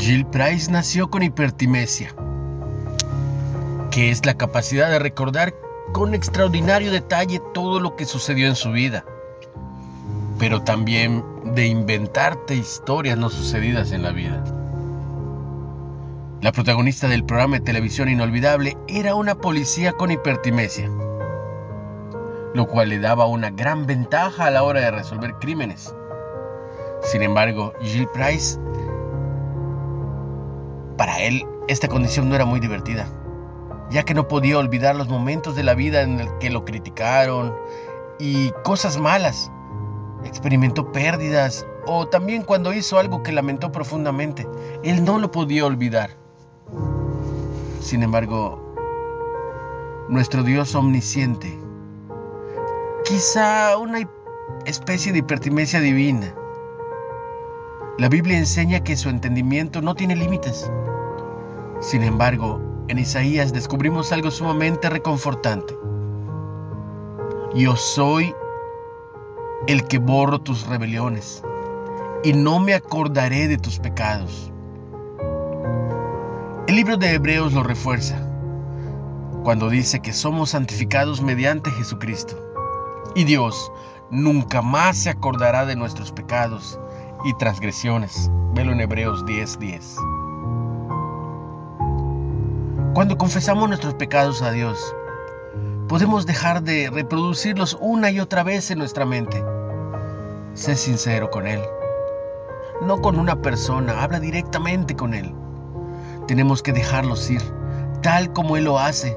Jill Price nació con hipertimesia, que es la capacidad de recordar con extraordinario detalle todo lo que sucedió en su vida, pero también de inventarte historias no sucedidas en la vida. La protagonista del programa de televisión inolvidable era una policía con hipertimesia, lo cual le daba una gran ventaja a la hora de resolver crímenes. Sin embargo, Jill Price para él, esta condición no era muy divertida, ya que no podía olvidar los momentos de la vida en el que lo criticaron y cosas malas. Experimentó pérdidas o también cuando hizo algo que lamentó profundamente. Él no lo podía olvidar. Sin embargo, nuestro Dios omnisciente, quizá una especie de hipertimesia divina, la Biblia enseña que su entendimiento no tiene límites. Sin embargo, en Isaías descubrimos algo sumamente reconfortante. Yo soy el que borro tus rebeliones y no me acordaré de tus pecados. El libro de Hebreos lo refuerza cuando dice que somos santificados mediante Jesucristo. Y Dios nunca más se acordará de nuestros pecados y transgresiones. Velo en Hebreos 10:10. Cuando confesamos nuestros pecados a Dios, podemos dejar de reproducirlos una y otra vez en nuestra mente. Sé sincero con Él. No con una persona, habla directamente con Él. Tenemos que dejarlos ir, tal como Él lo hace.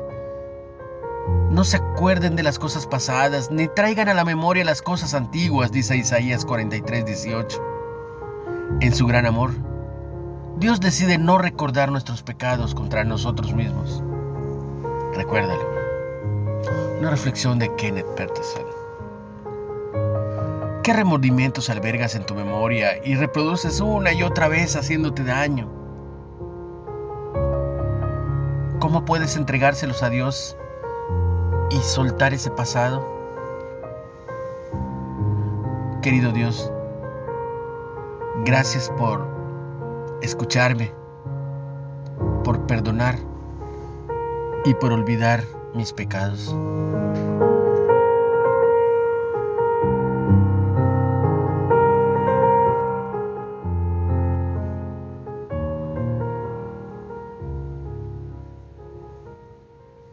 No se acuerden de las cosas pasadas, ni traigan a la memoria las cosas antiguas, dice Isaías 43, 18 en su gran amor, Dios decide no recordar nuestros pecados contra nosotros mismos. Recuérdalo. Una reflexión de Kenneth Peterson. ¿Qué remordimientos albergas en tu memoria y reproduces una y otra vez haciéndote daño? ¿Cómo puedes entregárselos a Dios y soltar ese pasado? Querido Dios, Gracias por escucharme, por perdonar y por olvidar mis pecados.